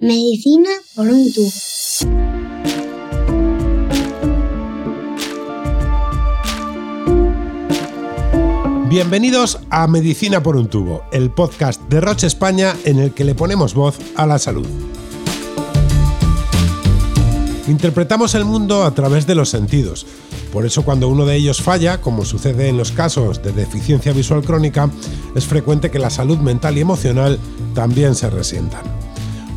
Medicina por un tubo. Bienvenidos a Medicina por un tubo, el podcast de Roche España en el que le ponemos voz a la salud. Interpretamos el mundo a través de los sentidos. Por eso cuando uno de ellos falla, como sucede en los casos de deficiencia visual crónica, es frecuente que la salud mental y emocional también se resientan.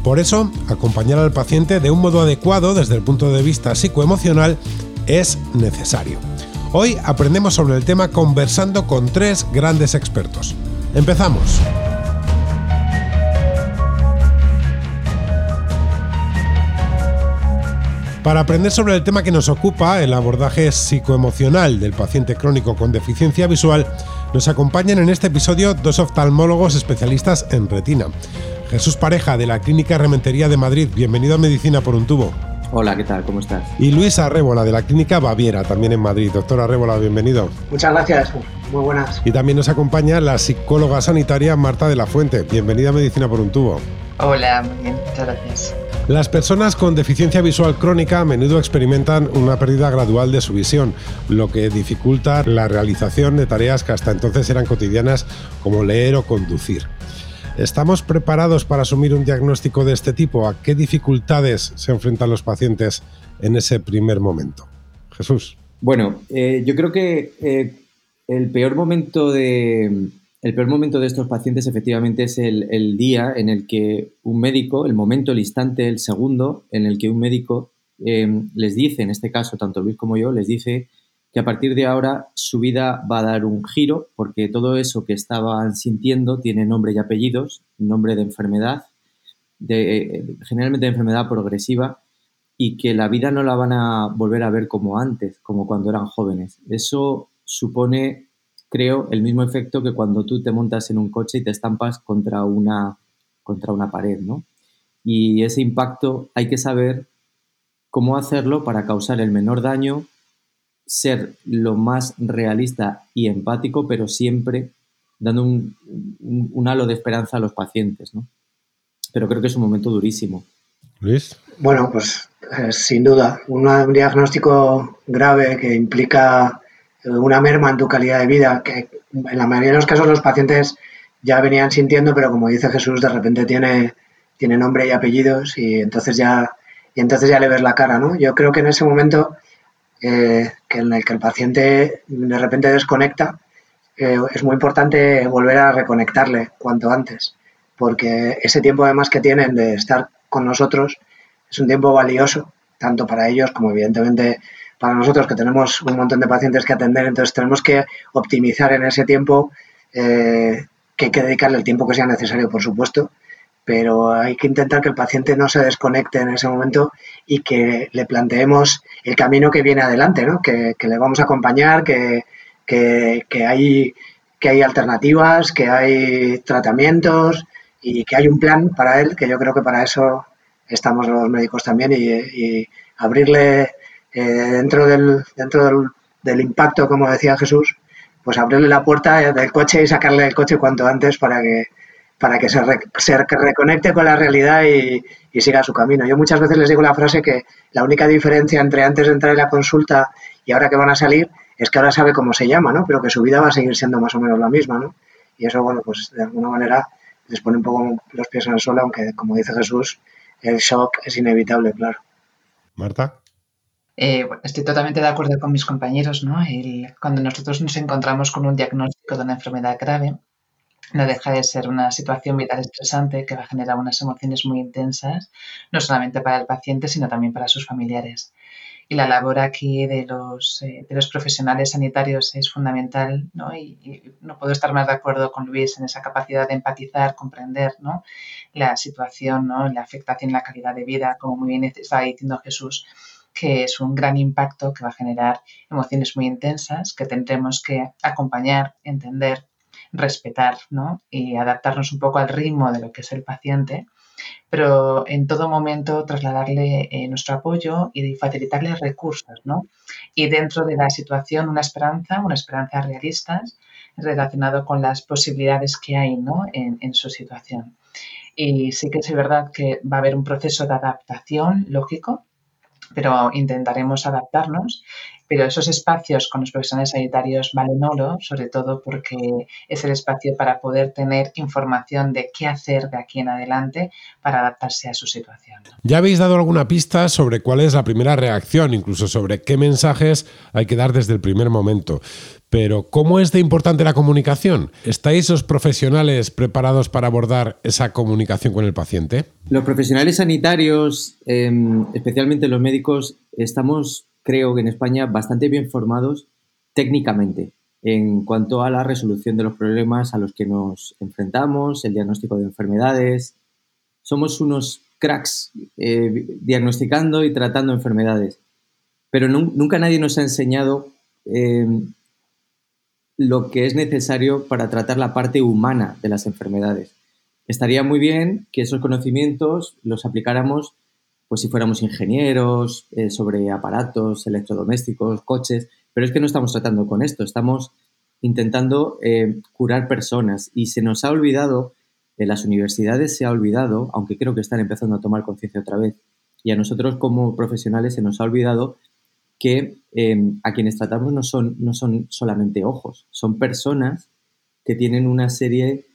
Por eso, acompañar al paciente de un modo adecuado desde el punto de vista psicoemocional es necesario. Hoy aprendemos sobre el tema conversando con tres grandes expertos. Empezamos. Para aprender sobre el tema que nos ocupa, el abordaje psicoemocional del paciente crónico con deficiencia visual, nos acompañan en este episodio dos oftalmólogos especialistas en retina. Jesús Pareja, de la Clínica Rementería de Madrid, bienvenido a Medicina por un tubo. Hola, ¿qué tal? ¿Cómo estás? Y Luis Arrébola, de la Clínica Baviera, también en Madrid. Doctor Arrébola, bienvenido. Muchas gracias, muy buenas. Y también nos acompaña la psicóloga sanitaria Marta de la Fuente. Bienvenida a Medicina por un tubo. Hola, muy bien, muchas gracias. Las personas con deficiencia visual crónica a menudo experimentan una pérdida gradual de su visión, lo que dificulta la realización de tareas que hasta entonces eran cotidianas como leer o conducir. ¿Estamos preparados para asumir un diagnóstico de este tipo? ¿A qué dificultades se enfrentan los pacientes en ese primer momento? Jesús. Bueno, eh, yo creo que eh, el peor momento de, el peor momento de estos pacientes efectivamente es el, día en el que un médico, el momento, el instante, el segundo, en el que un médico eh, les dice, en este caso, tanto Luis como yo, les dice que a partir de ahora su vida va a dar un giro porque todo eso que estaban sintiendo tiene nombre y apellidos, nombre de enfermedad, de, generalmente de enfermedad progresiva y que la vida no la van a volver a ver como antes, como cuando eran jóvenes. Eso supone creo, el mismo efecto que cuando tú te montas en un coche y te estampas contra una, contra una pared, ¿no? Y ese impacto hay que saber cómo hacerlo para causar el menor daño, ser lo más realista y empático, pero siempre dando un, halo de esperanza a los pacientes, ¿no? Pero creo que es un momento durísimo. Luis. Bueno, pues eh, sin duda, un diagnóstico grave que implica una merma en tu calidad de vida, que en la mayoría de los casos los pacientes ya venían sintiendo, pero como dice Jesús, de repente tiene, tiene nombre y apellidos y entonces ya, y entonces ya le ves la cara, ¿no? Yo creo que en ese momento eh, que en el que el paciente de repente desconecta, eh, es muy importante volver a reconectarle cuanto antes, porque ese tiempo además que tienen de estar con nosotros es un tiempo valioso, tanto para ellos como evidentemente para nosotros que tenemos un montón de pacientes que atender, entonces tenemos que optimizar en ese tiempo, eh, que hay que dedicarle el tiempo que sea necesario, por supuesto, pero hay que intentar que el paciente no se desconecte en ese momento y que le planteemos el camino que viene adelante, ¿no? que, le vamos a acompañar, que, hay, que hay alternativas, que hay tratamientos y que hay un plan para él, que yo creo que para eso estamos los médicos también y abrirle eh, dentro, del, dentro del, impacto, como decía Jesús, pues abrirle la puerta del coche y sacarle el coche cuanto antes para que, para que se, reconecte con la realidad y, siga su camino. Yo muchas veces les digo la frase que la única diferencia entre antes de entrar en la consulta y ahora que van a salir es que ahora sabe cómo se llama, ¿no? Pero que su vida va a seguir siendo más o menos la misma, ¿no? Y eso, bueno, pues de alguna manera les pone un poco los pies en el suelo, aunque, como dice Jesús, el shock es inevitable, claro. Marta. Eh, estoy totalmente de acuerdo con mis compañeros, ¿no? cuando nosotros nos encontramos con un diagnóstico de una enfermedad grave, no deja de ser una situación vital estresante que va a generar unas emociones muy intensas, no solamente para el paciente, sino también para sus familiares. Y la labor aquí de los, eh, de los profesionales sanitarios es fundamental, ¿no? Y, no puedo estar más de acuerdo con Luis en esa capacidad de empatizar, comprender, ¿no? La situación, ¿no? La afectación, la calidad de vida, como muy bien estaba diciendo Jesús que es un gran impacto que va a generar emociones muy intensas que tendremos que acompañar, entender, respetar ¿no? y adaptarnos un poco al ritmo de lo que es el paciente, pero en todo momento trasladarle eh, nuestro apoyo y facilitarle recursos. ¿no? Y dentro de la situación una esperanza, una esperanza realista relacionado con las posibilidades que hay ¿no? en, en su situación. Y sí que es verdad que va a haber un proceso de adaptación lógico, pero intentaremos adaptarnos. Pero esos espacios con los profesionales sanitarios valen oro, sobre todo porque es el espacio para poder tener información de qué hacer de aquí en adelante para adaptarse a su situación. ¿Ya habéis dado alguna pista sobre cuál es la primera reacción, incluso sobre qué mensajes hay que dar desde el primer momento? Pero, ¿cómo es de importante la comunicación? ¿Estáis los profesionales preparados para abordar esa comunicación con el paciente? Los profesionales sanitarios, em, especialmente los médicos, estamos, creo que en España, bastante bien formados técnicamente en cuanto a la resolución de los problemas a los que nos enfrentamos, el diagnóstico de enfermedades. Somos unos cracks eh, diagnosticando y tratando enfermedades, pero nunca nadie nos ha enseñado em, lo que es necesario para tratar la parte humana de las enfermedades. Estaría muy bien que esos conocimientos los aplicáramos pues si fuéramos ingenieros, eh, sobre aparatos electrodomésticos, coches, pero es que no estamos tratando con esto, estamos intentando eh, curar personas. Y se nos ha olvidado, en las universidades se ha olvidado, aunque creo que están empezando a tomar conciencia otra vez, y a nosotros como profesionales se nos ha olvidado que em, a quienes tratamos no son, no son solamente ojos, son personas que tienen una serie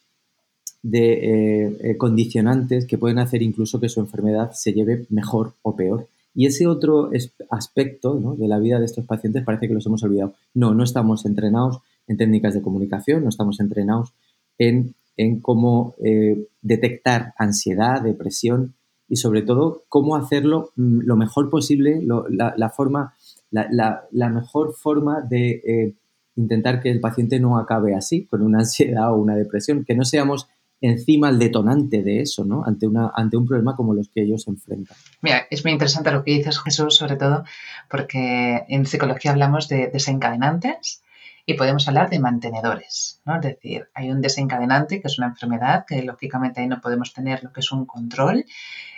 de eh, eh, condicionantes que pueden hacer incluso que su enfermedad se lleve mejor o peor. Y ese otro aspecto de la vida de estos pacientes parece que los hemos olvidado. No, no estamos entrenados en técnicas de comunicación, no estamos entrenados en, cómo eh, detectar ansiedad, depresión y sobre todo cómo hacerlo mm, lo mejor posible, la, forma la, mejor forma de intentar que el paciente no acabe así, con una ansiedad o una depresión, que no seamos encima el detonante de eso, ¿no? Ante, una, ante un problema como los que ellos enfrentan. Mira, es muy interesante lo que dices, Jesús, sobre todo porque en psicología hablamos de desencadenantes y podemos hablar de mantenedores, ¿no? Es decir, hay un desencadenante que es una enfermedad que lógicamente ahí no podemos tener lo que es un control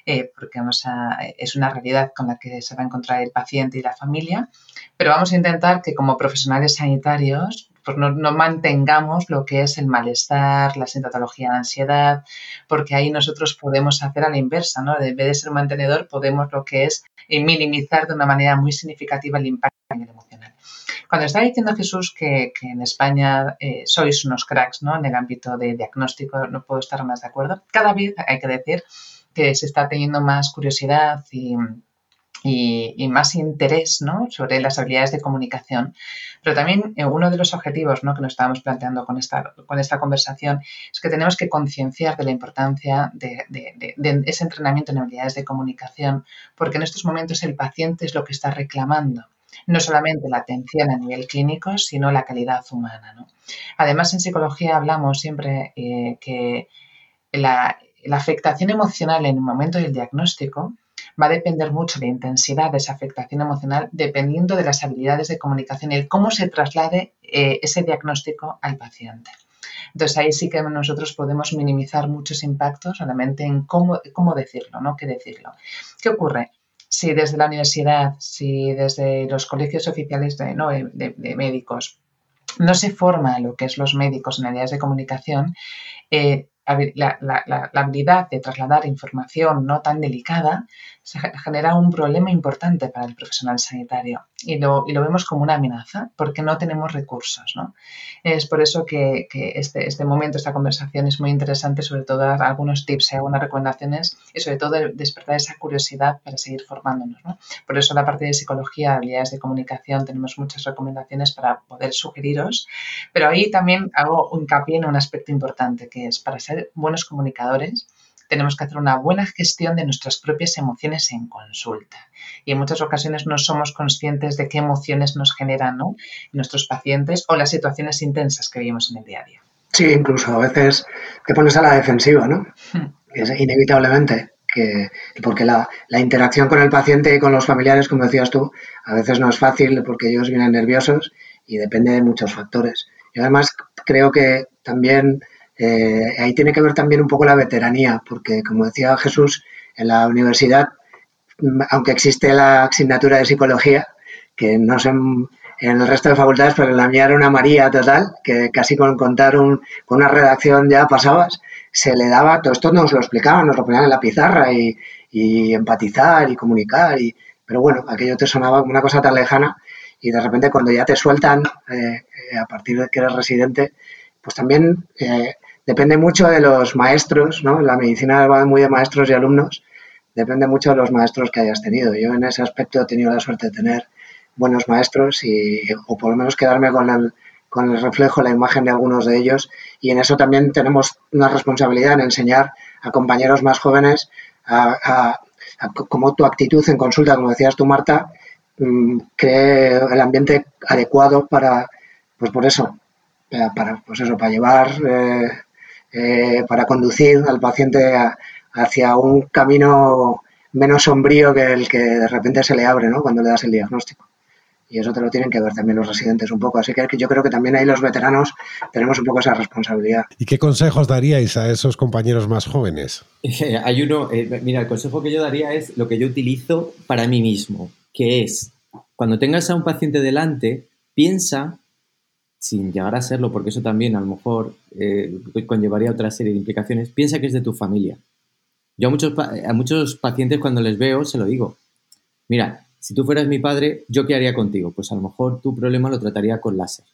eh, porque vamos a, es una realidad con la que se va a encontrar el paciente y la familia, pero vamos a intentar que como profesionales sanitarios pues no, mantengamos lo que es el malestar, la sintomatología de ansiedad, porque ahí nosotros podemos hacer a la inversa, ¿no? En vez de ser un mantenedor, podemos lo que es eh, minimizar de una manera muy significativa el impacto emocional. Cuando está diciendo Jesús que, en España eh, sois unos cracks ¿no? en el ámbito de diagnóstico, no puedo estar más de acuerdo. Cada vez hay que decir que se está teniendo más curiosidad y, más interés sobre las habilidades de comunicación. Pero también eh, uno de los objetivos que nos estábamos planteando con esta, con esta conversación es que tenemos que concienciar de la importancia de, ese entrenamiento en habilidades de comunicación, porque en estos momentos el paciente es lo que está reclamando no solamente la atención a nivel clínico, sino la calidad humana. Además, en psicología hablamos siempre eh, que la afectación emocional en el momento del diagnóstico va a depender mucho la intensidad de esa afectación emocional dependiendo de las habilidades de comunicación y el cómo se traslade eh, ese diagnóstico al paciente. Entonces ahí sí que nosotros podemos minimizar muchos impactos solamente en cómo, cómo decirlo, no qué decirlo. ¿Qué ocurre? Si desde la universidad, si desde los colegios oficiales de, de médicos no se forma lo que es los médicos en áreas de comunicación, eh, la, habilidad de trasladar información no tan delicada se genera un problema importante para el profesional sanitario y lo, vemos como una amenaza porque no tenemos recursos. ¿no? Es por eso que, este, este, momento, esta conversación es muy interesante, sobre todo dar algunos tips y algunas recomendaciones y sobre todo despertar esa curiosidad para seguir formándonos. ¿no? Por eso la parte de psicología, habilidades de comunicación, tenemos muchas recomendaciones para poder sugeriros, pero ahí también hago un hincapié en un aspecto importante que es para ser buenos comunicadores tenemos que hacer una buena gestión de nuestras propias emociones en consulta. Y en muchas ocasiones no somos conscientes de qué emociones nos generan nuestros pacientes o las situaciones intensas que vivimos en el día a día. Sí, incluso a veces te pones a la defensiva, ¿no? Hmm. Es inevitablemente. Que, porque la, la, interacción con el paciente y con los familiares, como decías tú, a veces no es fácil porque ellos vienen nerviosos y depende de muchos factores. Y además creo que también eh, ahí tiene que ver también un poco la veteranía, porque como decía Jesús, en la universidad, aunque existe la asignatura de psicología, que no sé en, el resto de facultades, pero en la mía era una María total, que casi con contar un, con una redacción ya pasabas. se le daba, todo esto nos lo explicaban, nos lo ponían en la pizarra y, empatizar y comunicar, y, pero bueno, aquello te sonaba una cosa tan lejana y de repente cuando ya te sueltan eh, eh, a partir de que eres residente, pues también eh, depende mucho de los maestros, ¿no? La medicina va muy de maestros y alumnos, depende mucho de los maestros que hayas tenido. Yo en ese aspecto he tenido la suerte de tener buenos maestros y, o por lo menos quedarme con el, con el reflejo, la imagen de algunos de ellos y en eso también tenemos una responsabilidad en enseñar a compañeros más jóvenes a, a, cómo tu actitud en consulta, como decías tú, Marta, mm, cree el ambiente adecuado para, pues por eso, para, pues eso, para llevar, eh, eh, para conducir al paciente hacia un camino menos sombrío que el que de repente se le abre, ¿no? Cuando le das el diagnóstico y eso te lo tienen que ver también los residentes un poco. Así que yo creo que también ahí los veteranos tenemos un poco esa responsabilidad. ¿Y qué consejos daríais a esos compañeros más jóvenes? Hay uno, eh, mira, el consejo que yo daría es lo que yo utilizo para mí mismo, que es, cuando tengas a un paciente delante, piensa, sin llegar a serlo, porque eso también a lo mejor eh, conllevaría otra serie de implicaciones, piensa que es de tu familia. Yo a muchos, a muchos pacientes cuando les veo se lo digo, mira, si tú fueras mi padre, ¿yo qué haría contigo? Pues a lo mejor tu problema lo trataría con láser.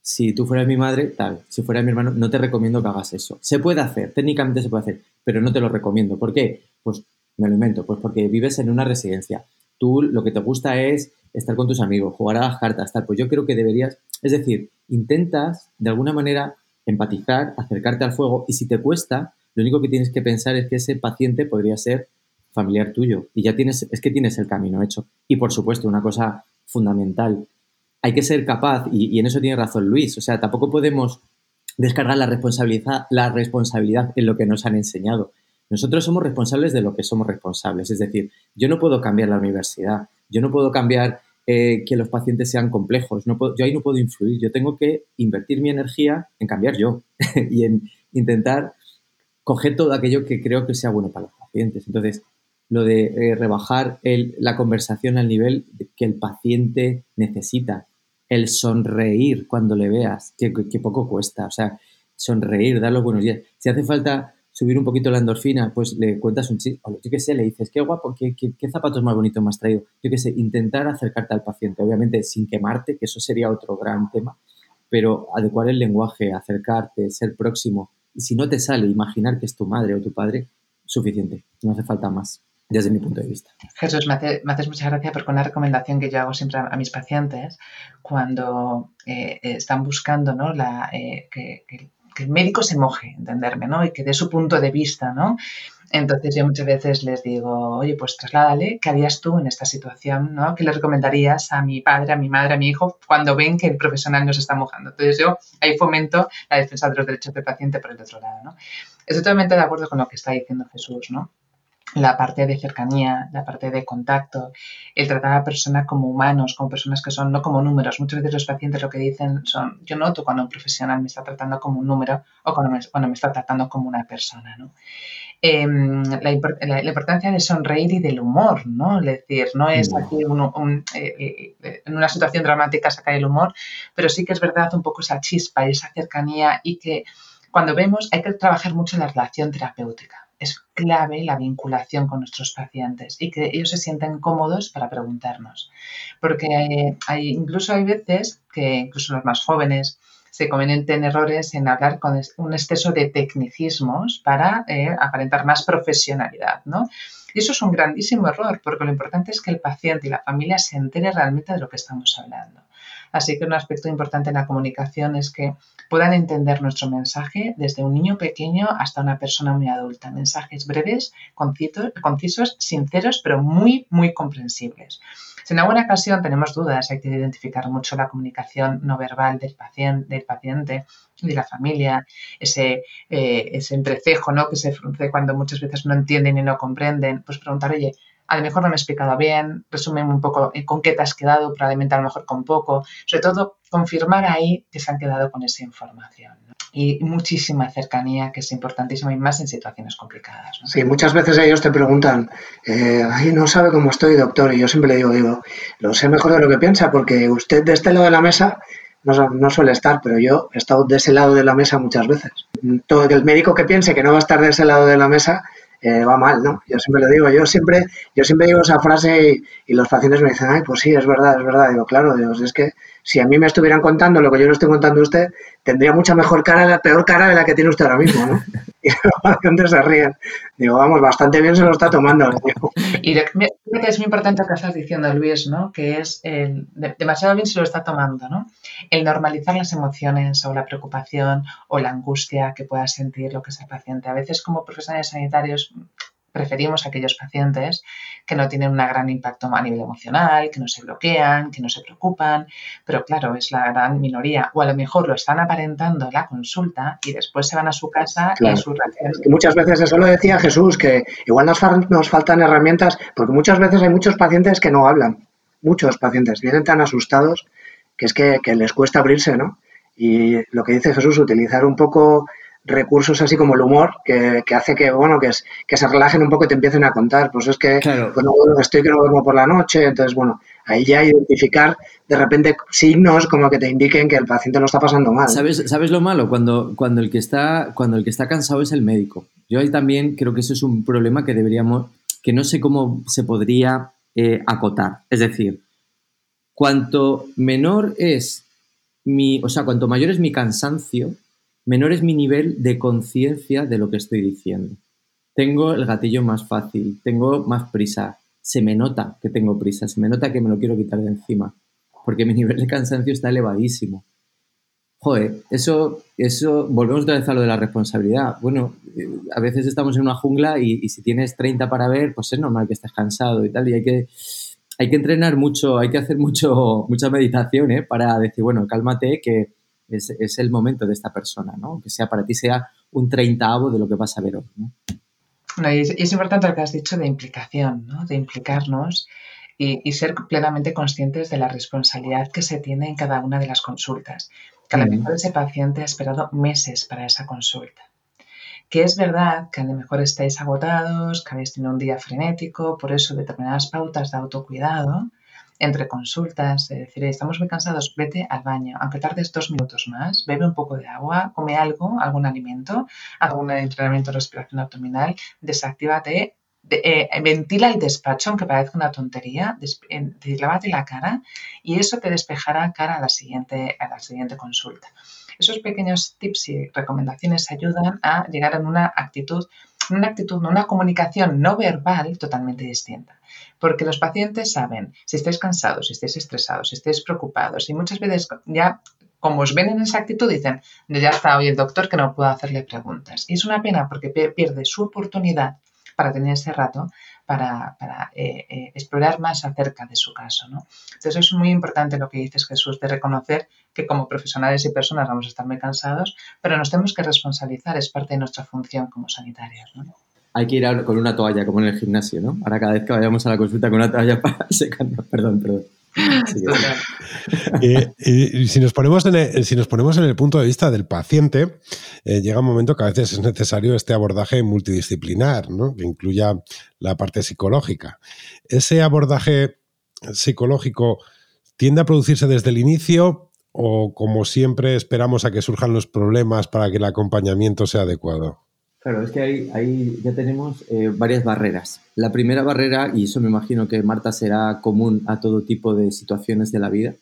Si tú fueras mi madre, tal. Si fueras mi hermano, no te recomiendo que hagas eso. Se puede hacer, técnicamente se puede hacer, pero no te lo recomiendo. ¿Por qué? Pues me lo invento, pues porque vives en una residencia. Tú lo que te gusta es estar con tus amigos, jugar a las cartas, tal. Pues yo creo que deberías, es decir, intentas de alguna manera empatizar, acercarte al fuego y si te cuesta, lo único que tienes que pensar es que ese paciente podría ser familiar tuyo y ya tienes, es que tienes el camino hecho. Y por supuesto, una cosa fundamental, hay que ser capaz, y, en eso tiene razón Luis, o sea, tampoco podemos descargar la responsabilidad, la responsabilidad en lo que nos han enseñado. Nosotros somos responsables de lo que somos responsables, es decir, yo no puedo cambiar la universidad, yo no puedo cambiar eh, que los pacientes sean complejos, no yo ahí no puedo influir, yo tengo que invertir mi energía en cambiar yo y en intentar coger todo aquello que creo que sea bueno para los pacientes. Entonces, lo de eh, rebajar la conversación al nivel que el paciente necesita. El sonreír cuando le veas, que, poco cuesta. O sea, sonreír, dar los buenos días. Si hace falta subir un poquito la endorfina, pues le cuentas un chiste, yo qué sé, le dices, qué guapo, qué, qué, zapatos más bonitos me has traído. Yo qué sé, intentar acercarte al paciente, obviamente sin quemarte, que eso sería otro gran tema, pero adecuar el lenguaje, acercarte, ser próximo. Y si no te sale, imaginar que es tu madre o tu padre, suficiente, no hace falta más desde mi punto de vista. Jesús, me, haces mucha gracia porque una recomendación que yo hago siempre a, mis pacientes cuando eh, están buscando ¿no? la, eh, que, el médico se moje, entenderme, ¿no? y que dé su punto de vista. ¿no? Entonces yo muchas veces les digo, oye, pues trasládale, ¿qué harías tú en esta situación? ¿no? ¿Qué le recomendarías a mi padre, a mi madre, a mi hijo cuando ven que el profesional nos está mojando? Entonces yo ahí fomento la defensa de los derechos del paciente por el otro lado. ¿no? Estoy totalmente de acuerdo con lo que está diciendo Jesús. ¿no? La parte de cercanía, la parte de contacto, el tratar a la persona como humanos, como personas que son, no como números. Muchas veces los pacientes lo que dicen son, yo noto cuando un profesional me está tratando como un número o cuando me, cuando me está tratando como una persona. ¿no? Em, la, importancia de sonreír y del humor, ¿no? Es decir, no es aquí eh, eh, en una situación dramática sacar el humor, pero sí que es verdad un poco esa chispa, esa cercanía y que cuando vemos hay que trabajar mucho en la relación terapéutica es clave la vinculación con nuestros pacientes y que ellos se sienten cómodos para preguntarnos. Porque hay, incluso hay veces que incluso los más jóvenes se cometen errores en hablar con un exceso de tecnicismos para eh, aparentar más profesionalidad, ¿no? Y eso es un grandísimo error, porque lo importante es que el paciente y la familia se entere realmente de lo que estamos hablando. Así que un aspecto importante en la comunicación es que puedan entender nuestro mensaje desde un niño pequeño hasta una persona muy adulta. Mensajes breves, concisos, sinceros, pero muy, muy comprensibles. Si en alguna ocasión tenemos dudas, hay que identificar mucho la comunicación no verbal del paciente, del de la familia, ese, eh, ese entrecejo ¿no? que se frunce cuando muchas veces no entienden y no comprenden, pues preguntar, oye, a lo mejor no me he explicado bien, resumen un poco con qué te has quedado, probablemente a lo mejor con poco, sobre todo confirmar ahí que se han quedado con esa información. Y muchísima cercanía, que es importantísima y más en situaciones complicadas. Sí, muchas veces ellos te preguntan, eh, ay, no sabe cómo estoy, doctor, y yo siempre le digo, digo, lo sé mejor de lo que piensa, porque usted de este lado de la mesa no, no, suele estar, pero yo he estado de ese lado de la mesa muchas veces. Todo el médico que piense que no va a estar de ese lado de la mesa eh, va mal, ¿no? Yo siempre lo digo, yo siempre, yo siempre digo esa frase y, los pacientes me dicen, ay, pues sí, es verdad, es verdad. Digo, claro, digo, es que si a mí me estuvieran contando lo que yo le estoy contando a usted, tendría mucha mejor cara, la peor cara de la que tiene usted ahora mismo, ¿no? Y los pacientes se ríen. Digo, vamos, bastante bien se lo está tomando. Y creo que es muy importante lo que estás diciendo, Luis, ¿no? Que es el, demasiado bien se lo está tomando, ¿no? El normalizar las emociones o la preocupación o la angustia que pueda sentir lo que es el paciente. A veces como profesionales sanitarios preferimos aquellos pacientes que no tienen un gran impacto a nivel emocional, que no se bloquean, que no se preocupan, pero claro, es la gran minoría. O a lo mejor lo están aparentando en la consulta y después se van a su casa y su muchas veces eso lo decía Jesús, que igual nos, nos faltan herramientas, porque muchas veces hay muchos pacientes que no hablan, muchos pacientes vienen tan asustados que es que, que les cuesta abrirse, ¿no? Y lo que dice Jesús, utilizar un poco recursos así como el humor que, hace que, bueno, que, es, que se relajen un poco y te empiecen a contar. Pues es que bueno, estoy que no duermo por la noche, entonces, bueno, ahí ya identificar de repente signos como que te indiquen que el paciente lo está pasando mal. ¿Sabes, ¿sabes lo malo? Cuando, cuando, el que está, cuando el que está cansado es el médico. Yo ahí también creo que eso es un problema que deberíamos, que no sé cómo se podría eh, acotar. Es decir, cuanto menor es mi, o sea, cuanto mayor es mi cansancio, menor es mi nivel de conciencia de lo que estoy diciendo. Tengo el gatillo más fácil, tengo más prisa, se me nota que tengo prisa, se me nota que me lo quiero quitar de encima, porque mi nivel de cansancio está elevadísimo. Joder, eso, eso, volvemos otra vez a lo de la responsabilidad. Bueno, eh, a veces estamos en una jungla y, si tienes 30 para ver, pues es normal que estés cansado y tal, y hay que, hay que entrenar mucho, hay que hacer mucho, mucha meditación ¿eh? para decir, bueno, cálmate, que, es, el momento de esta persona, ¿no? Que sea para ti sea un treintaavo de lo que vas a ver hoy, ¿no? y es, importante lo que has dicho de implicación, ¿no? De implicarnos y, ser plenamente conscientes de la responsabilidad que se tiene en cada una de las consultas. Que a lo mejor ese paciente ha esperado meses para esa consulta. Que es verdad que a lo mejor estáis agotados, que habéis tenido un día frenético, por eso determinadas pautas de autocuidado entre consultas, de decir, estamos muy cansados, vete al baño, aunque tardes dos minutos más, bebe un poco de agua, come algo, algún alimento, algún entrenamiento de respiración abdominal, desactívate, eh, ventila el despacho, aunque parezca una tontería, lávate la cara y eso te despejará cara a la siguiente, a la siguiente consulta. Esos pequeños tips y recomendaciones ayudan a llegar a una actitud, una actitud, una comunicación no verbal totalmente distinta. Porque los pacientes saben si estáis cansados, si estáis estresados, si estáis preocupados y muchas veces ya como os ven en esa actitud, dicen, ya está hoy el doctor que no puedo hacerle preguntas. Y es una pena porque pierde su oportunidad para tener ese rato para, eh, eh, explorar más acerca de su caso. ¿no? Entonces es muy importante lo que dices Jesús, de reconocer que como profesionales y personas vamos a estar muy cansados, pero nos tenemos que responsabilizar, es parte de nuestra función como sanitarios. ¿no? Hay que ir con una toalla, como en el gimnasio, ¿no? Ahora cada vez que vayamos a la consulta con una toalla para secarnos. Perdón, perdón. y, si, nos ponemos en el, si nos ponemos en el punto de vista del paciente, eh, llega un momento que a veces es necesario este abordaje multidisciplinar, ¿no? que incluya la parte psicológica. Ese abordaje psicológico tiende a producirse desde el inicio o como siempre esperamos a que surjan los problemas para que el acompañamiento sea adecuado. Claro, es que ahí, ya tenemos eh, varias barreras. La primera barrera, y eso me imagino que Marta será común a todo tipo de situaciones de la vida,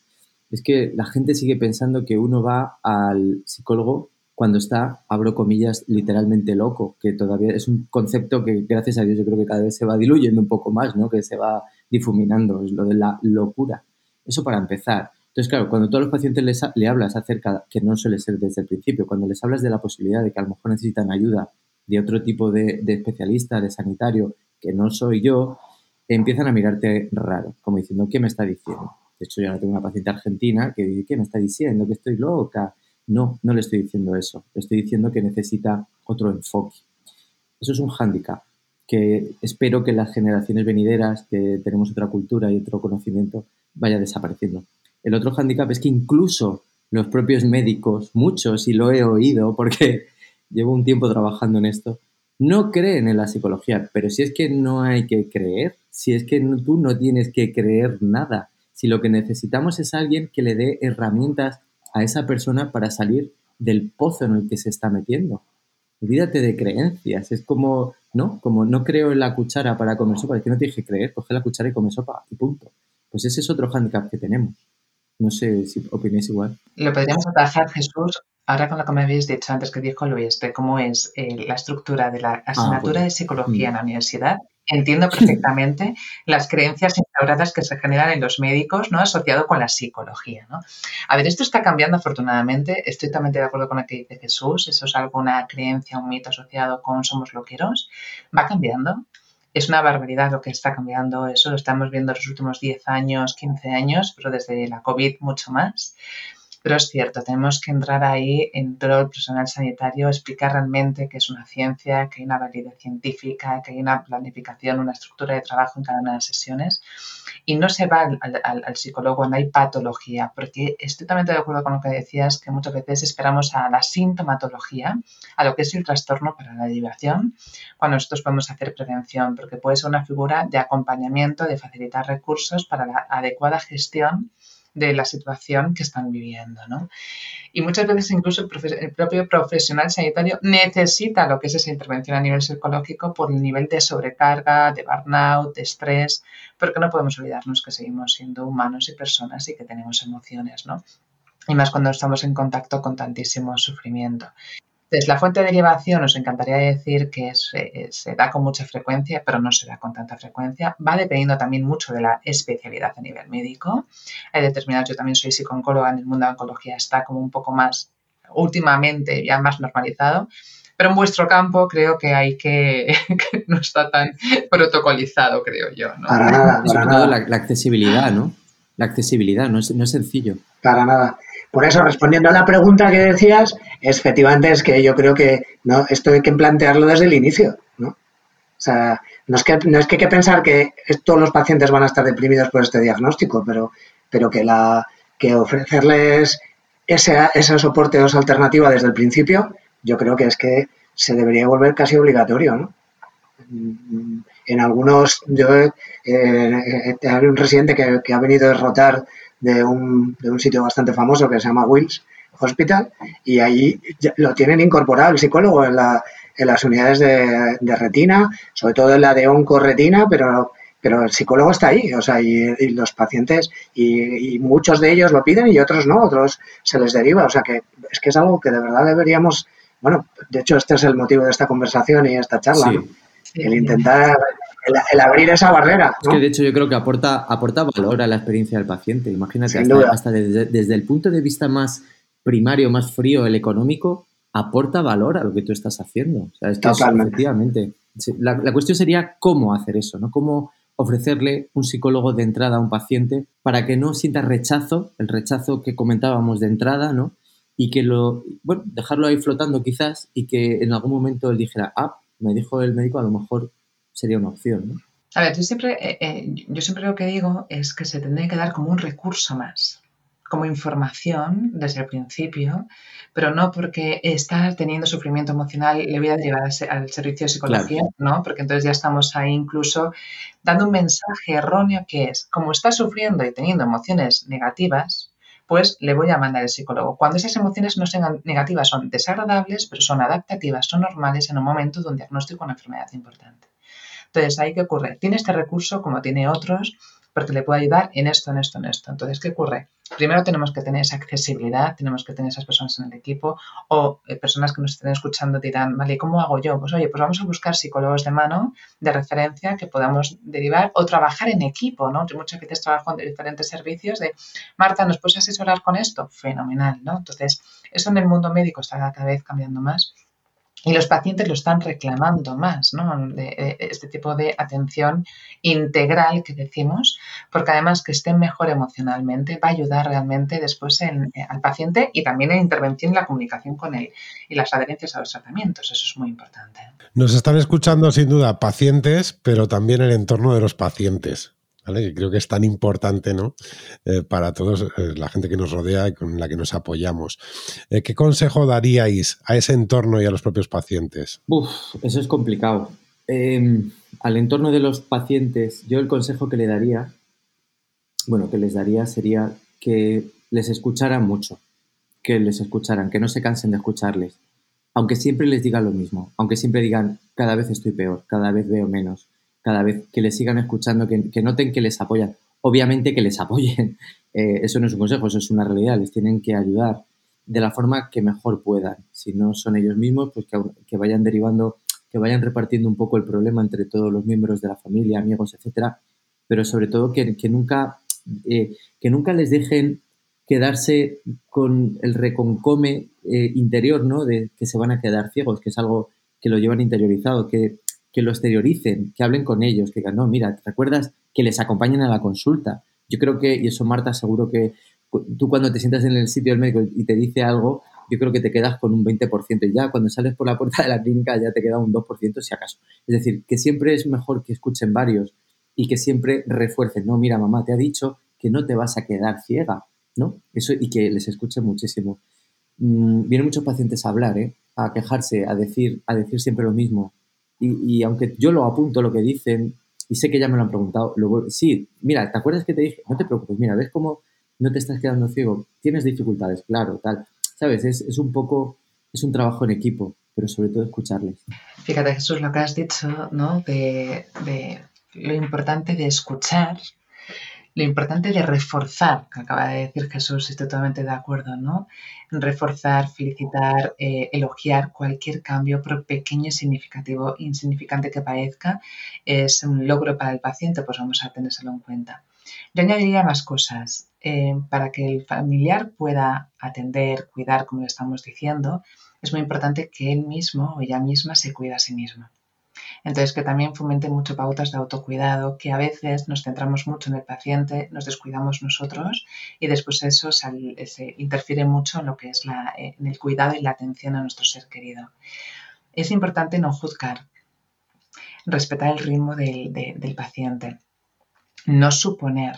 es que la gente sigue pensando que uno va al psicólogo cuando está, abro comillas, literalmente loco, que todavía es un concepto que, gracias a Dios, yo creo que cada vez se va diluyendo un poco más, ¿no? que se va difuminando, es lo de la locura. Eso para empezar. Entonces, claro, cuando todos los pacientes les, le hablas acerca, que no suele ser desde el principio, cuando les hablas de la posibilidad de que a lo mejor necesitan ayuda de otro tipo de, especialista, de sanitario, que no soy yo, empiezan a mirarte raro, como diciendo, ¿qué me está diciendo? De hecho, yo ahora tengo una paciente argentina que dice, ¿qué me está diciendo? Que estoy loca. No, no le estoy diciendo eso. Le estoy diciendo que necesita otro enfoque. Eso es un hándicap que espero que las generaciones venideras, que tenemos otra cultura y otro conocimiento, vaya desapareciendo. El otro hándicap es que incluso los propios médicos, muchos, y lo he oído porque llevo un tiempo trabajando en esto, no creen en la psicología, pero si es que no hay que creer, si es que tú no tienes que creer nada, si lo que necesitamos es alguien que le dé herramientas a esa persona para salir del pozo en el que se está metiendo. Olvídate de creencias. Es como, ¿no? Como no creo en la cuchara para comer sopa. Es que no te dije creer, coge la cuchara y come sopa y punto. Pues ese es otro hándicap que tenemos. No sé si opináis igual. Lo podríamos atajar, Jesús, ahora con lo que me habéis dicho antes que dijo Luis, de cómo es eh, la estructura de la asignatura de psicología en la universidad entiendo perfectamente las creencias instauradas que se generan en los médicos, ¿no? Asociado con la psicología, ¿no? A ver, esto está cambiando afortunadamente. Estoy totalmente de acuerdo con lo que dice Jesús. Eso es alguna creencia, un mito asociado con somos loqueros. Va cambiando. Es una barbaridad lo que está cambiando. Eso lo estamos viendo en los últimos 10 años, 15 años, pero desde la COVID mucho más. Pero es cierto, tenemos que entrar ahí en todo el personal sanitario, explicar realmente que es una ciencia, que hay una validez científica, que hay una planificación, una estructura de trabajo en cada una de las sesiones. Y no se va al, psicólogo cuando hay patología, porque estoy totalmente de acuerdo con lo que decías, que muchas veces esperamos a la sintomatología, a lo que es el trastorno para la derivación, cuando nosotros podemos hacer prevención, porque puede ser una figura de acompañamiento, de facilitar recursos para la adecuada gestión de la situación que están viviendo. ¿no? Y muchas veces incluso el, propio profesional sanitario necesita lo que es esa intervención a nivel psicológico por el nivel de sobrecarga, de burnout, de estrés, porque no podemos olvidarnos que seguimos siendo humanos y personas y que tenemos emociones, ¿no? Y más cuando estamos en contacto con tantísimo sufrimiento. Entonces, la fuente de derivación nos encantaría decir que se, da con mucha frecuencia, pero no se da con tanta frecuencia. Va dependiendo también mucho de la especialidad a nivel médico. Hay determinados, yo también soy psicóloga, en el mundo de la oncología está como un poco más, últimamente ya más normalizado, pero en vuestro campo creo que hay que, que no está tan protocolizado, creo yo. ¿no? Para nada, para Sobre todo la, accesibilidad, ¿no? La accesibilidad, no es, no es sencillo. Para nada. Por eso, respondiendo a la pregunta que decías, efectivamente es que yo creo que no, esto hay que plantearlo desde el inicio, ¿no? O sea, no es que, no es que hay que pensar que todos los pacientes van a estar deprimidos por este diagnóstico, pero, pero que, la, que ofrecerles ese, ese soporte o esa alternativa desde el principio, yo creo que es que se debería volver casi obligatorio, ¿no? En algunos, yo eh, eh, hay un residente que, que, ha venido a derrotar de un, de un sitio bastante famoso que se llama Wills Hospital y ahí lo tienen incorporado el psicólogo en, la, en las unidades de, de, retina, sobre todo en la de oncorretina, pero, pero el psicólogo está ahí, o sea, y, los pacientes, y, muchos de ellos lo piden y otros no, otros se les deriva, o sea que es que es algo que de verdad deberíamos, bueno, de hecho este es el motivo de esta conversación y esta charla, el intentar el, abrir esa barrera. Es que de hecho yo creo que aporta, aporta valor a la experiencia del paciente. Imagínate, hasta, desde, el punto de vista más primario, más frío, el económico, aporta valor a lo que tú estás haciendo. O sea, es que efectivamente. La, la, cuestión sería cómo hacer eso, ¿no? Cómo ofrecerle un psicólogo de entrada a un paciente para que no sienta rechazo, el rechazo que comentábamos de entrada, ¿no? Y que lo, bueno, dejarlo ahí flotando quizás y que en algún momento él dijera, ah, me dijo el médico, a lo mejor sería una opción, ¿no? A ver, yo siempre, eh, eh, yo siempre lo que digo es que se tendría que dar como un recurso más, como información desde el principio, pero no porque está teniendo sufrimiento emocional le voy a derivar al, servicio de psicología, ¿no? Porque entonces ya estamos ahí incluso dando un mensaje erróneo que es, como está sufriendo y teniendo emociones negativas, pues le voy a mandar al psicólogo. Cuando esas emociones no sean negativas, son desagradables, pero son adaptativas, son normales en un momento de un diagnóstico de una enfermedad importante. Entonces, ¿ahí qué ocurre? Tiene este recurso, como tiene otros, porque le puede ayudar en esto, en esto, en esto. Entonces, ¿qué ocurre? Primero tenemos que tener esa accesibilidad, tenemos que tener esas personas en el equipo o eh, personas que nos estén escuchando dirán, vale, ¿cómo hago yo? Pues oye, pues vamos a buscar psicólogos de mano, de referencia, que podamos derivar o trabajar en equipo, ¿no? Yo muchas veces trabajo en diferentes servicios de, Marta, ¿nos puedes asesorar con esto? Fenomenal, ¿no? Entonces, eso en el mundo médico está cada vez cambiando más y los pacientes lo están reclamando más, ¿no? De, este tipo de atención integral que decimos, porque además que estén mejor emocionalmente va a ayudar realmente después eh, al paciente y también en intervención y la comunicación con él y las adherencias a los tratamientos. Eso es muy importante. Nos están escuchando sin duda pacientes, pero también el entorno de los pacientes. Que creo que es tan importante ¿no? Eh, para todos, eh, la gente que nos rodea y con la que nos apoyamos. Eh, ¿Qué consejo daríais a ese entorno y a los propios pacientes? Uf, eso es complicado. Em, al entorno de los pacientes, yo el consejo que le daría, bueno, que les daría sería que les escucharan mucho. que les escucharan, que no se cansen de escucharles, aunque siempre les digan lo mismo, aunque siempre digan, cada vez estoy peor, cada vez veo menos, cada vez que les sigan escuchando, que, noten que les apoyan. Obviamente que les apoyen, eh, eso no es un consejo, eso es una realidad, les tienen que ayudar de la forma que mejor puedan. Si no son ellos mismos, pues que, vayan derivando, que vayan repartiendo un poco el problema entre todos los miembros de la familia, amigos, etcétera, pero sobre todo que, nunca, eh, que nunca les dejen quedarse con el reconcome eh, interior, ¿no? De que se van a quedar ciegos, que es algo que lo llevan interiorizado, que, que lo exterioricen, que hablen con ellos, que digan, no, mira, ¿te recuerdas que les acompañen a la consulta? Yo creo que, y eso Marta seguro que tú cuando te sientas en el sitio del médico y te dice algo, yo creo que te quedas con un 20% y ya cuando sales por la puerta de la clínica ya te queda un 2% si acaso. Es decir, que siempre es mejor que escuchen varios y que siempre refuercen, no, mira, mamá, te ha dicho que no te vas a quedar ciega, ¿no? Eso y que les escuchen muchísimo. Mm, vienen muchos pacientes a hablar, ¿eh? a quejarse, a decir, a decir siempre lo mismo. Y, aunque yo lo apunto lo que dicen, y sé que ya me lo han preguntado, luego, sí, mira, ¿te acuerdas que te dije? No te preocupes, mira, ¿ves cómo no te estás quedando ciego? Tienes dificultades, claro, tal. ¿Sabes? Es, es un poco, es un trabajo en equipo, pero sobre todo escucharles. Fíjate, Jesús, lo que has dicho, ¿no? De, de lo importante de escuchar lo importante de reforzar, que acaba de decir Jesús, estoy totalmente de acuerdo, ¿no? Reforzar, felicitar, eh, elogiar cualquier cambio, por pequeño, significativo, insignificante que parezca, es un logro para el paciente, pues vamos a tenérselo en cuenta. Yo añadiría más cosas. Eh, para que el familiar pueda atender, cuidar, como le estamos diciendo, es muy importante que él mismo o ella misma se cuide a sí mismo. Entonces, que también fomenten mucho pautas de autocuidado, que a veces nos centramos mucho en el paciente, nos descuidamos nosotros y después eso se, interfiere mucho en lo que es la, en el cuidado y la atención a nuestro ser querido. Es importante no juzgar, respetar el ritmo del paciente, no suponer,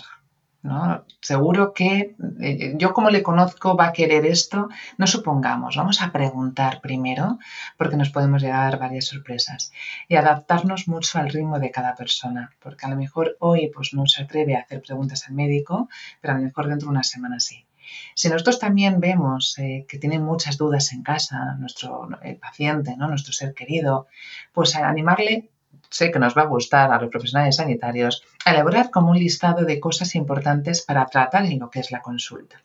¿no? Seguro que eh, yo como le conozco va a querer esto, no supongamos, vamos a preguntar primero porque nos podemos llegar varias sorpresas y adaptarnos mucho al ritmo de cada persona, porque a lo mejor hoy pues no se atreve a hacer preguntas al médico, pero a lo mejor dentro de una semana sí. Si nosotros también vemos eh, que tiene muchas dudas en casa, nuestro el paciente, ¿no? nuestro ser querido, pues animarle sé que nos va a gustar a los profesionales sanitarios, elaborar como un listado de cosas importantes para tratar en lo que es la consulta.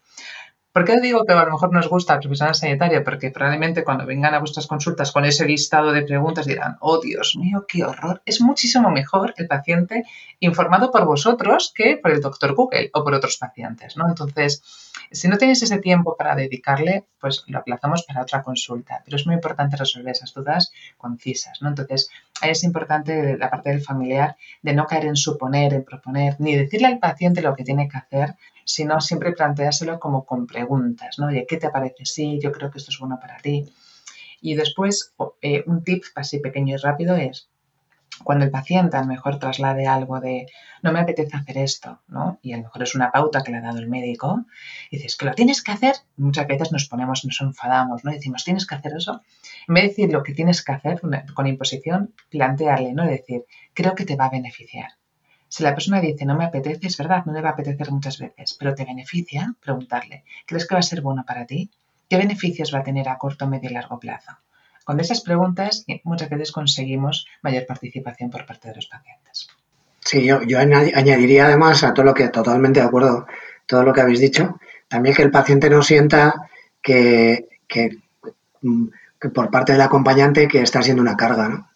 ¿Por qué digo que a lo mejor nos gusta el profesional sanitario? Porque probablemente cuando vengan a vuestras consultas con ese listado de preguntas dirán, oh Dios mío, qué horror. Es muchísimo mejor el paciente informado por vosotros que por el doctor Google o por otros pacientes, ¿no? Entonces, si no tenéis ese tiempo para dedicarle, pues lo aplazamos para otra consulta. Pero es muy importante resolver esas dudas concisas, ¿no? Entonces, es importante la parte del familiar de no caer en suponer, en proponer, ni decirle al paciente lo que tiene que hacer, sino siempre planteárselo como con preguntas, ¿no? Oye, ¿qué te parece? Sí, yo creo que esto es bueno para ti. Y después, eh, un tip así pequeño y rápido es, cuando el paciente a lo mejor traslade algo de no me apetece hacer esto, ¿no? Y a lo mejor es una pauta que le ha dado el médico, dices que lo tienes que hacer, muchas veces nos ponemos, nos enfadamos, ¿no? Y decimos, tienes que hacer eso. En vez de decir lo que tienes que hacer con imposición, plantearle, ¿no? decir, creo que te va a beneficiar. Si la persona dice no me apetece, es verdad, no le va a apetecer muchas veces, pero te beneficia, preguntarle, ¿crees que va a ser bueno para ti? ¿Qué beneficios va a tener a corto, medio y largo plazo? Con esas preguntas eh, muchas veces conseguimos mayor participación por parte de los pacientes. Sí, yo, añadiría además a todo lo que totalmente de acuerdo, todo lo que habéis dicho, también que el paciente no sienta que, que, mm, por parte del acompañante que está siendo una carga, ¿no?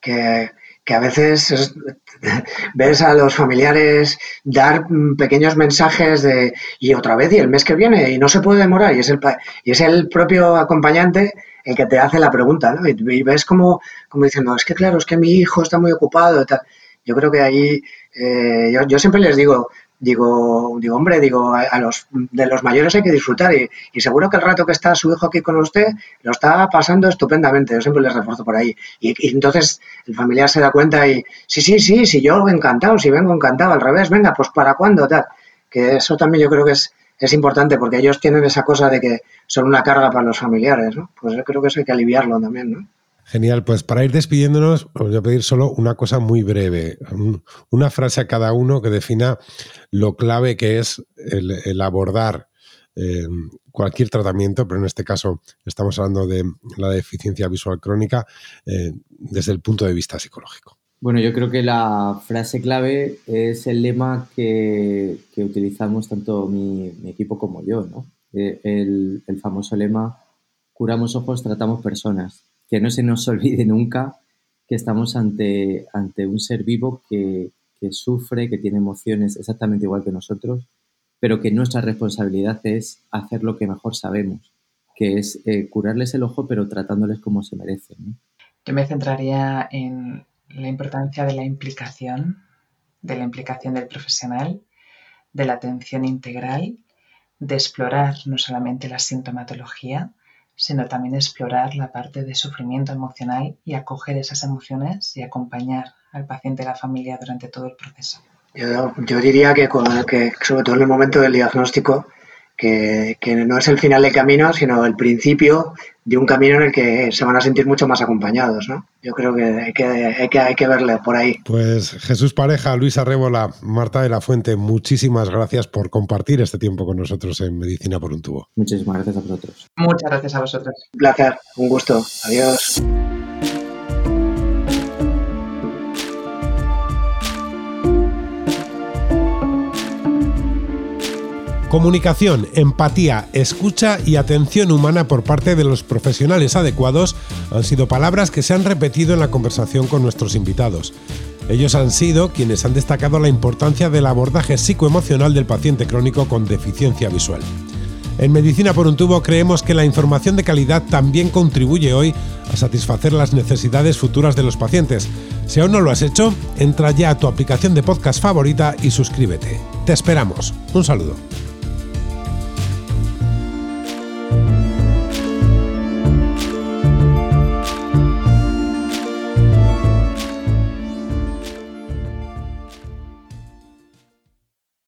Que, que a veces ves a los familiares dar pequeños mensajes de y otra vez y el mes que viene y no se puede demorar y es el, y es el propio acompañante el que te hace la pregunta ¿no? y, ves como, como diciendo es que claro, es que mi hijo está muy ocupado y tal. Yo creo que ahí, eh, yo, yo siempre les digo, digo, digo, hombre, digo, los de los mayores hay que disfrutar y, seguro que el rato que está su hijo aquí con usted lo está pasando estupendamente. Yo siempre les refuerzo por ahí. Y, entonces el familiar se da cuenta y, sí, sí, sí, sí, yo encantado, si vengo encantado, al revés, venga, pues para cuándo, tal. Que eso también yo creo que es, es importante porque ellos tienen esa cosa de que son una carga para los familiares, ¿no? Pues yo creo que eso hay que aliviarlo también, ¿no? Genial, pues para ir despidiéndonos, os voy a pedir solo una cosa muy breve, una frase a cada uno que defina lo clave que es el, abordar eh, cualquier tratamiento, pero en este caso estamos hablando de la deficiencia visual crónica eh, desde el punto de vista psicológico. Bueno, yo creo que la frase clave es el lema que, utilizamos tanto mi, equipo como yo, ¿no? Eh, el, famoso lema, curamos ojos, tratamos personas. Que no se nos olvide nunca que estamos ante, ante un ser vivo que, sufre, que tiene emociones exactamente igual que nosotros, pero que nuestra responsabilidad es hacer lo que mejor sabemos, que es eh, curarles el ojo, pero tratándoles como se merecen. Yo me centraría en la importancia de la implicación, de la implicación del profesional, de la atención integral, de explorar no solamente la sintomatología, sino también explorar la parte de sufrimiento emocional y acoger esas emociones y acompañar al paciente y la familia durante todo el proceso. Yo, diría que, que, sobre todo en el momento del diagnóstico, que, no es el final del camino, sino el principio de un camino en el que se van a sentir mucho más acompañados, ¿no? Yo creo que hay que, hay que, hay que verle por ahí. Pues Jesús Pareja, Luisa Rébola, Marta de la Fuente, muchísimas gracias por compartir este tiempo con nosotros en Medicina por un tubo. Muchísimas gracias a vosotros. Muchas gracias a vosotros. Un placer, un gusto. Adiós. Comunicación, empatía, escucha y atención humana por parte de los profesionales adecuados han sido palabras que se han repetido en la conversación con nuestros invitados. Ellos han sido quienes han destacado la importancia del abordaje psicoemocional del paciente crónico con deficiencia visual. En Medicina por un tubo creemos que la información de calidad también contribuye hoy a satisfacer las necesidades futuras de los pacientes. Si aún no lo has hecho, entra ya a tu aplicación de podcast favorita y suscríbete. Te esperamos. Un saludo.